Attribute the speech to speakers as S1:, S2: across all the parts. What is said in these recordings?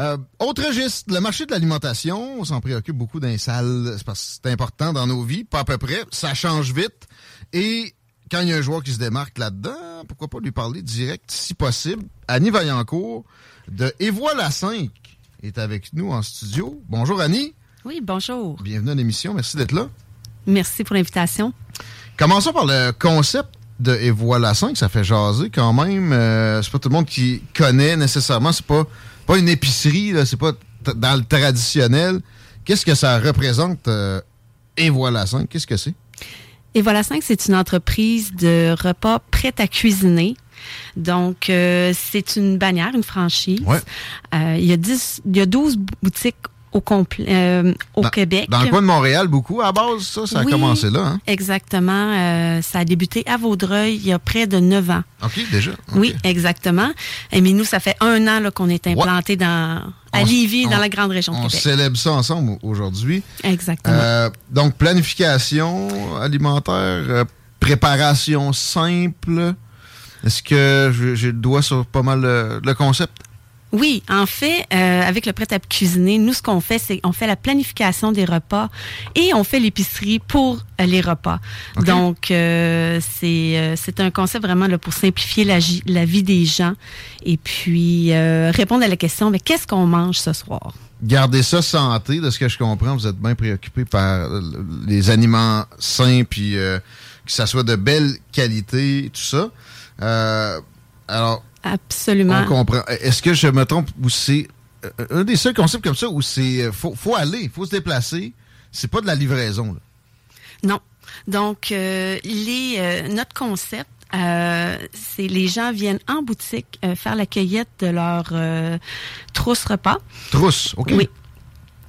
S1: Euh, autre registre, le marché de l'alimentation, on s'en préoccupe beaucoup dans les salles, c'est parce que c'est important dans nos vies, pas à peu près, ça change vite. Et quand il y a un joueur qui se démarque là-dedans, pourquoi pas lui parler direct, si possible. Annie Vaillancourt de Et voilà 5 est avec nous en studio. Bonjour Annie.
S2: Oui, bonjour.
S1: Bienvenue à l'émission, merci d'être là.
S2: Merci pour l'invitation.
S1: Commençons par le concept de Et voilà 5, ça fait jaser quand même. Euh, c'est pas tout le monde qui connaît nécessairement, c'est pas pas une épicerie, c'est pas dans le traditionnel. Qu'est-ce que ça représente euh, Et voilà 5, qu'est-ce que c'est?
S2: Et voilà 5, c'est une entreprise de repas prêts à cuisiner. Donc, euh, c'est une bannière, une franchise.
S1: Ouais.
S2: Euh, il, y a 10, il y a 12 boutiques au, complet, euh, au
S1: Dans-
S2: Québec.
S1: Dans le coin de Montréal, beaucoup. À la base, ça, ça a
S2: Oui,
S1: commencé là. Hein?
S2: Exactement. Euh, ça a débuté à Vaudreuil il y a près de 9 ans.
S1: OK, déjà?
S2: Oui, exactement. Et mais nous, ça fait un an là, qu'on est implanté dans, à
S1: On-
S2: Lévis, dans
S1: on-
S2: la grande région de
S1: On
S2: Québec.
S1: célèbre ça ensemble aujourd'hui.
S2: Exactement.
S1: Euh, donc, planification alimentaire, préparation simple. Est-ce que j'ai le doigt sur pas mal le, le concept?
S2: Oui, en fait, euh, avec le prêt à cuisiner, nous, ce qu'on fait, c'est on fait la planification des repas et on fait l'épicerie pour euh, les repas. Donc, euh, c'est euh, c'est un concept vraiment là, pour simplifier la, la vie des gens et puis euh, répondre à la question, mais qu'est-ce qu'on mange ce soir?
S1: Garder ça santé, de ce que je comprends, vous êtes bien préoccupé par les aliments sains, puis euh, que ça soit de belle qualité, tout ça. Euh, alors,
S2: Absolument.
S1: on comprend. Est-ce que je me trompe ou c'est euh, un des seuls concepts comme ça où c'est euh, faut, faut aller, faut se déplacer, c'est pas de la livraison. là.
S2: Non. Donc, euh, les, euh, notre concept, euh, c'est les gens viennent en boutique euh, faire la cueillette de leur euh, trousse repas.
S1: Trousse, OK.
S2: Oui.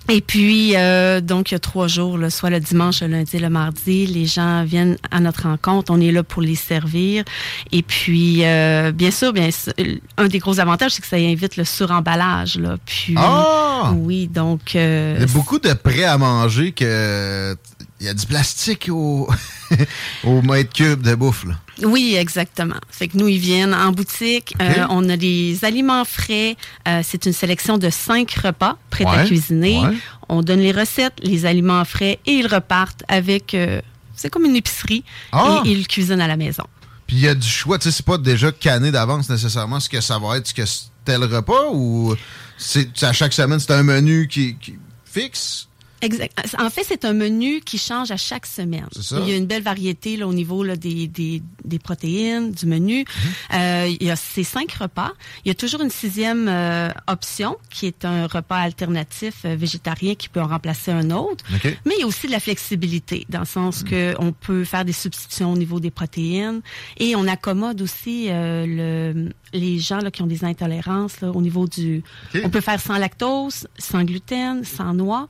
S2: Et puis, euh, donc, il y a trois jours, là, soit le dimanche, le lundi, le mardi, les gens viennent à notre rencontre. On est là pour les servir. Et puis, euh, bien sûr, bien sûr, un des gros avantages, c'est que ça invite le suremballage. Là. Puis,
S1: Ah!
S2: oui, donc... euh,
S1: Il y a beaucoup de prêts à manger que il y a du plastique au, au mètre cube de bouffe. Là.
S2: Oui, exactement. Fait que nous, ils viennent en boutique. Euh, on a des aliments frais. Euh, c'est une sélection de cinq repas prêts à cuisiner.
S1: ouais.
S2: On donne les recettes, les aliments frais et ils repartent avec... euh, c'est comme une épicerie
S1: Ah!
S2: et ils cuisinent à la maison.
S1: Puis il y a du choix, tu sais, c'est pas déjà canné d'avance nécessairement ce que ça va être, ce que tel repas ou c'est à chaque semaine c'est un menu qui, qui fixe?
S2: Exact. En fait, c'est un menu qui change à chaque semaine.
S1: Ça.
S2: Il y a une belle variété là, au niveau là, des, des, des protéines, du menu.
S1: Mhm.
S2: Euh, il y a ces cinq repas. Il y a toujours une sixième euh, option qui est un repas alternatif euh, végétarien qui peut en remplacer un autre.
S1: OK.
S2: Mais il y a aussi de la flexibilité, dans le sens que on peut faire des substitutions au niveau des protéines et on accommode aussi euh, le, les gens là, qui ont des intolérances là, au niveau du... On peut faire sans lactose, sans gluten, sans noix.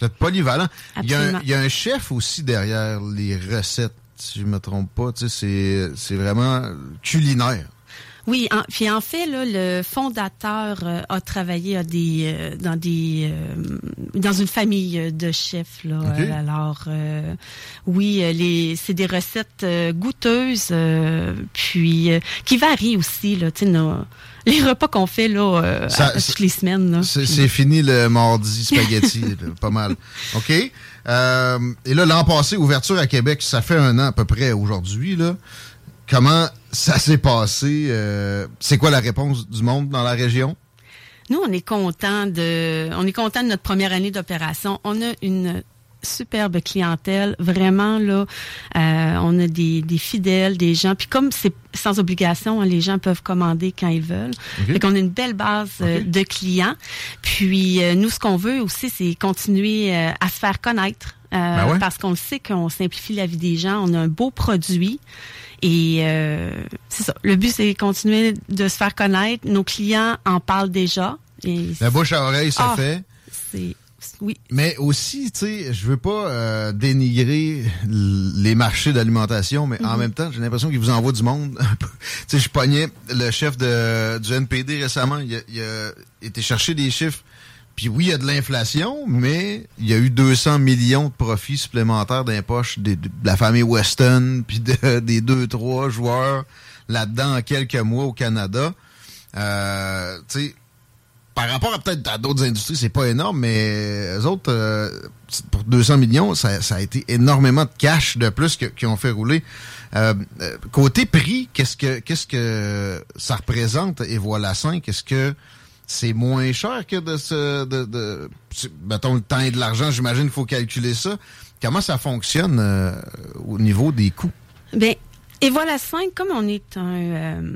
S1: Vous êtes polyvalent. Il y, a un,
S2: Absolument.
S1: il y a un chef aussi derrière les recettes, si je me trompe pas. Tu sais, c'est, c'est vraiment culinaire.
S2: Oui, en, puis en fait, là, le fondateur euh, a travaillé à des, euh, dans des euh, dans une famille de chefs. Là, alors, oui, les c'est des recettes goûteuses, puis qui varient aussi. Là, nos- les repas qu'on fait là
S1: Ça-
S2: à- toutes les semaines.
S1: C'est, fini le mardi spaghetti, pas mal. OK. Et là, l'an passé, ouverture à Québec, ça fait un an à peu près aujourd'hui. Comment ça s'est passé? euh, c'est quoi la réponse du monde dans la région?
S2: Nous, on est content de, on est content de notre première année d'opération. On a une superbe clientèle, vraiment là. euh, on a des, des fidèles, des gens. Puis comme c'est sans obligation, hein, les gens peuvent commander quand ils veulent.
S1: OK.
S2: Fait qu'on a une belle base euh, de clients. Puis euh, nous, ce qu'on veut aussi, c'est continuer euh, à se faire connaître. euh,
S1: Ben ouais.
S2: Parce qu'on sait qu'on simplifie la vie des gens. On a un beau produit. Et euh, c'est ça. Le but, c'est continuer de se faire connaître. Nos clients en parlent déjà. Et
S1: La bouche à oreille, ça
S2: Ah.
S1: fait.
S2: c'est oui.
S1: Mais aussi, tu sais, je veux pas euh, dénigrer les marchés d'alimentation, mais en même temps, j'ai l'impression qu'ils vous envoient du monde. tu sais, je pognais le chef de, du NPD récemment, il a, il a été chercher des chiffres. Puis oui, il y a de l'inflation, mais il y a eu 200 millions de profits supplémentaires dans de la famille Weston, puis de- des deux, trois joueurs là-dedans en quelques mois au Canada. Euh, par rapport à peut-être à d'autres industries, c'est pas énorme, mais eux autres, euh, pour 200 millions, ça, a été énormément de cash de plus qu'ils ont fait rouler. Euh, euh, côté prix, qu'est-ce que qu'est-ce que ça représente? Et voilà 5 Est-ce que c'est moins cher que de se de, de mettons le temps et de l'argent, j'imagine qu'il faut calculer ça. Comment ça fonctionne euh, au niveau des coûts?
S2: Ben, et voilà 5, comme on est un... euh,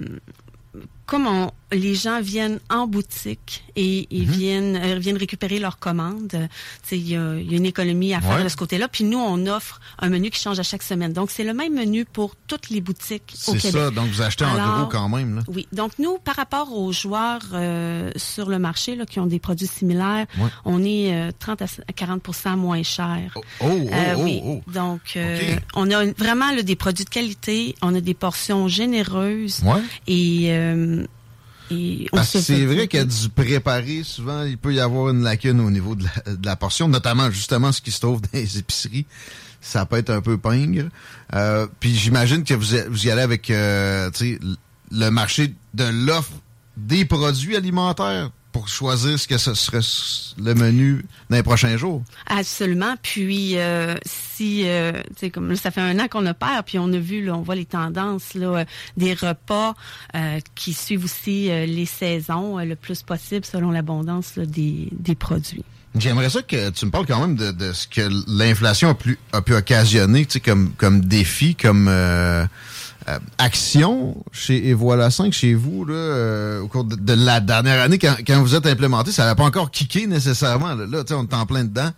S2: comme on, les gens viennent en boutique et ils viennent euh, viennent récupérer leurs commandes, euh, il y a, il y a une économie à faire
S1: Ouais.
S2: de ce côté-là. Puis nous, on offre un menu qui change à chaque semaine. Donc, c'est le même menu pour toutes les boutiques au
S1: C'est ça, donc vous achetez en gros quand même là.
S2: Oui. Donc, nous, par rapport aux joueurs euh, sur le marché là, qui ont des produits similaires,
S1: Ouais.
S2: on est euh, 30 à 40% moins cher.
S1: Oh oh oh,
S2: Euh,
S1: oh,
S2: oui.
S1: oh.
S2: Donc, euh, on a vraiment là, des produits de qualité, on a des portions généreuses
S1: Ouais.
S2: et, euh, et on
S1: Parce que
S2: se
S1: c'est vrai qu'il y a du préparé, souvent, il peut y avoir une lacune au niveau de la, de la portion, notamment justement ce qui se trouve dans les épiceries. Ça peut être un peu pingre. Euh, puis j'imagine que vous, vous y allez avec euh, le marché de l'offre des produits alimentaires pour choisir ce que ce serait le menu dans les prochains jours.
S2: Absolument. Puis euh, si, euh, tu sais, comme là, ça fait un an qu'on opère, puis on a vu, là, on voit les tendances là, euh, des repas euh, qui suivent aussi euh, les saisons euh, le plus possible selon l'abondance là, des, des produits.
S1: J'aimerais ça que tu me parles quand même de, de ce que l'inflation a, pu- a pu occasionner, tu sais, comme, comme défi, comme euh, action chez Et voilà 5, chez vous, là, euh, au cours de, la dernière année, quand, quand vous êtes implémenté, ça n'avait pas encore kické nécessairement. Là, Là, on est en plein dedans.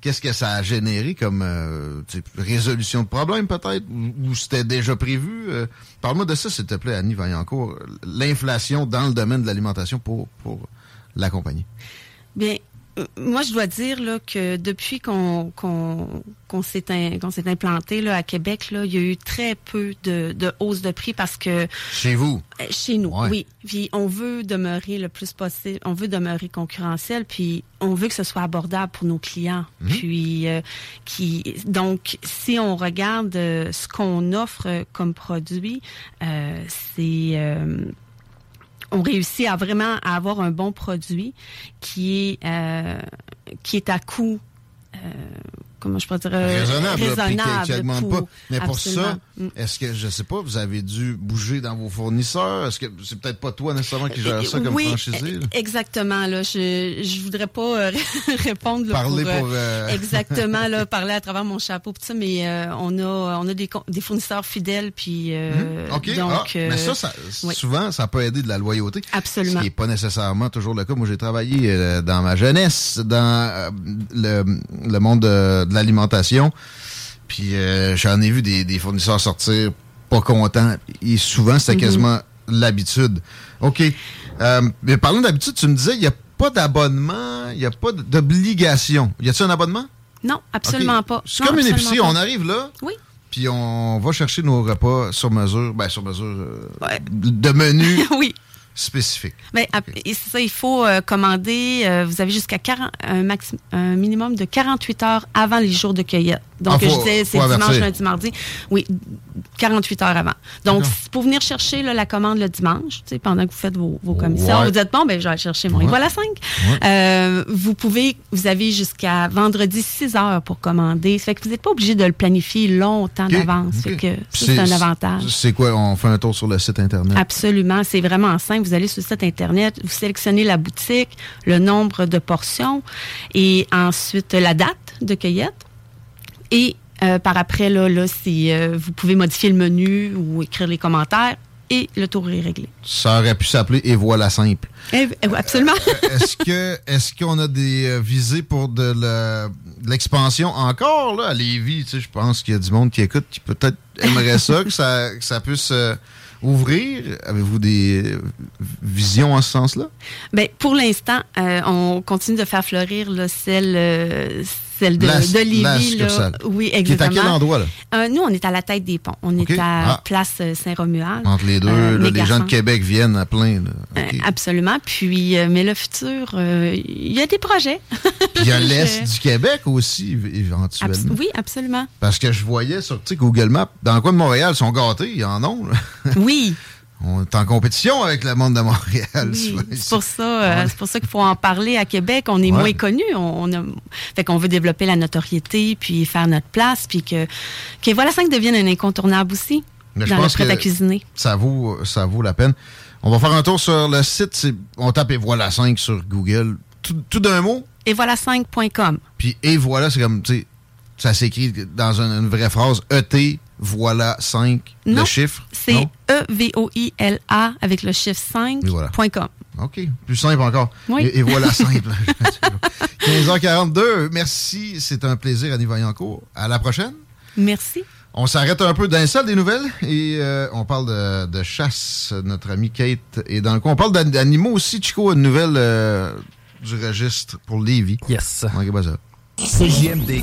S1: Qu'est-ce que ça a généré comme euh, résolution de problème peut-être? Ou, ou c'était déjà prévu? Euh, Parle-moi de ça, s'il te plaît, Annie Vaillancourt. L'inflation dans le domaine de l'alimentation pour, pour l'accompagner.
S2: Bien, euh, moi, je dois dire là, que depuis qu'on qu'on qu'on s'est in- qu'on s'est implanté là, à Québec, là, il y a eu très peu de, de hausse de prix parce que
S1: Chez vous?
S2: euh, chez nous,
S1: Ouais.
S2: oui. Puis on veut demeurer le plus possible, on veut demeurer concurrentiel, puis on veut que ce soit abordable pour nos clients. Puis euh, qui donc si on regarde euh, ce qu'on offre euh, comme produit, euh, c'est euh, on réussit à vraiment avoir un bon produit qui est euh, qui est à coût euh, comment je pourrais dire,
S1: raisonnable,
S2: raisonnable
S1: là, puis qui augmente
S2: pour-
S1: pas. Mais pour ça,
S2: absolument. Mm.
S1: est-ce que, je sais pas, vous avez dû bouger dans vos fournisseurs? Est-ce que c'est peut-être pas toi nécessairement qui gère ça comme
S2: oui,
S1: franchisé? là?
S2: exactement. Là, je je voudrais pas euh, répondre là,
S1: Parler
S2: pour, euh,
S1: pour, euh,
S2: exactement là, parler à travers mon chapeau ça, mais euh, on a on a des, des fournisseurs fidèles puis euh,
S1: OK.
S2: donc
S1: ah, mais
S2: euh,
S1: ça, ça
S2: oui.
S1: souvent, ça peut aider de la loyauté.
S2: Absolument.
S1: Ce qui n'est pas nécessairement toujours le cas. Moi, j'ai travaillé euh, dans ma jeunesse dans euh, le, le monde de, de l'alimentation. Puis euh, j'en ai vu des, des fournisseurs sortir pas contents. Et souvent, c'était quasiment l'habitude. OK. Euh, mais parlant d'habitude, tu me disais, il n'y a pas d'abonnement, il n'y a pas d'obligation. Y a-t-il un abonnement?
S2: non, absolument pas.
S1: C'est comme une épicerie.
S2: pas.
S1: On arrive là,
S2: Oui.
S1: puis on va chercher nos repas sur mesure. Ben, sur mesure euh,
S2: Ouais.
S1: de menu
S2: oui.
S1: Spécifique.
S2: Et c'est ça, il faut euh, commander. euh, vous avez jusqu'à 40 un, un minimum de 48 heures avant les jours de cueillette. Donc,
S1: Ah, faut-
S2: je disais, c'est dimanche, lundi, mardi. Oui, 48 heures avant. Donc, pour venir chercher là, la commande le dimanche, pendant que vous faites vos, vos commissions,
S1: Ouais.
S2: vous dites, bon, ben, je vais aller chercher mon.
S1: Ouais.
S2: Voilà 5.
S1: Ouais.
S2: vous pouvez, vous avez jusqu'à vendredi 6 heures pour commander. Ça fait que vous n'êtes pas obligé de le planifier longtemps d'avance.
S1: OK.
S2: Fait que
S1: c'est
S2: un avantage.
S1: C'est quoi? On fait un tour sur le site Internet?
S2: Absolument, c'est vraiment simple. Vous allez sur le site Internet, vous sélectionnez la boutique, le nombre de portions et ensuite la date de cueillette. Et euh, par après, là, là c'est, euh, vous pouvez modifier le menu ou écrire les commentaires et le tour est réglé.
S1: Ça aurait pu s'appeler Et voilà simple.
S2: Oui, absolument.
S1: est-ce que est-ce qu'on a des euh, visées pour de l'expansion encore là à Lévis? Tu sais, je pense qu'il y a du monde qui écoute qui peut-être aimerait ça, que ça, que ça puisse euh, ouvrir. Avez-vous des euh, visions en ce sens-là?
S2: ben, pour l'instant, euh, on continue de faire fleurir là, celle, euh, celle de,
S1: La-
S2: de Lévis.
S1: la
S2: là.
S1: succursale.
S2: Oui,
S1: Qui est à
S2: exactement.
S1: quel endroit là?
S2: Euh, nous, on est à la tête des ponts. On est à
S1: Ah.
S2: Place euh, Saint-Romuald.
S1: Entre les deux,
S2: Euh,
S1: là, les gens de. Québec viennent à plein.
S2: absolument. Puis, mais le futur, il y a des projets.
S1: Puis il y a l'Est du Québec aussi, éventuellement.
S2: oui, absolument.
S1: Parce que je voyais sur Google Maps, dans le coin de Montréal, ils sont gâtés, ils en ont.
S2: Oui,
S1: On est en compétition avec le monde de Montréal.
S2: oui. c'est pour ça, euh, c'est pour ça qu'il faut en parler à Québec. On est
S1: Ouais.
S2: moins connus. On, a, fait qu'on veut développer la notoriété, puis faire notre place, puis que, que voilà 5 devienne un incontournable aussi
S1: Mais je
S2: dans le
S1: pense
S2: prêt
S1: que-
S2: à cuisiner.
S1: Ça vaut, ça vaut la peine. On va faire un tour sur le site. c'est- On tape et voilà 5 sur Google. Tout, tout d'un mot.
S2: Et voilà 5.com.
S1: Puis et voilà, c'est comme, tu sais, ça s'écrit dans une, une vraie phrase. ET, voilà 5, le
S2: Non,
S1: chiffre.
S2: C'est? E-V-O-I-L-A avec le chiffre 5.com.
S1: Et voilà. OK. Plus simple encore.
S2: Oui.
S1: Et, et voilà simple. 15h42. Merci. C'est un plaisir, Annie Vaillancourt. À la prochaine.
S2: Merci.
S1: On s'arrête un peu d'un seul des nouvelles et euh, on parle de, de chasse. Notre ami Kate est dans le coin. On parle d'an- d'animaux aussi. Chico a une nouvelle euh, du registre pour Lévis.
S3: Yes.
S1: Ça.
S3: CJMD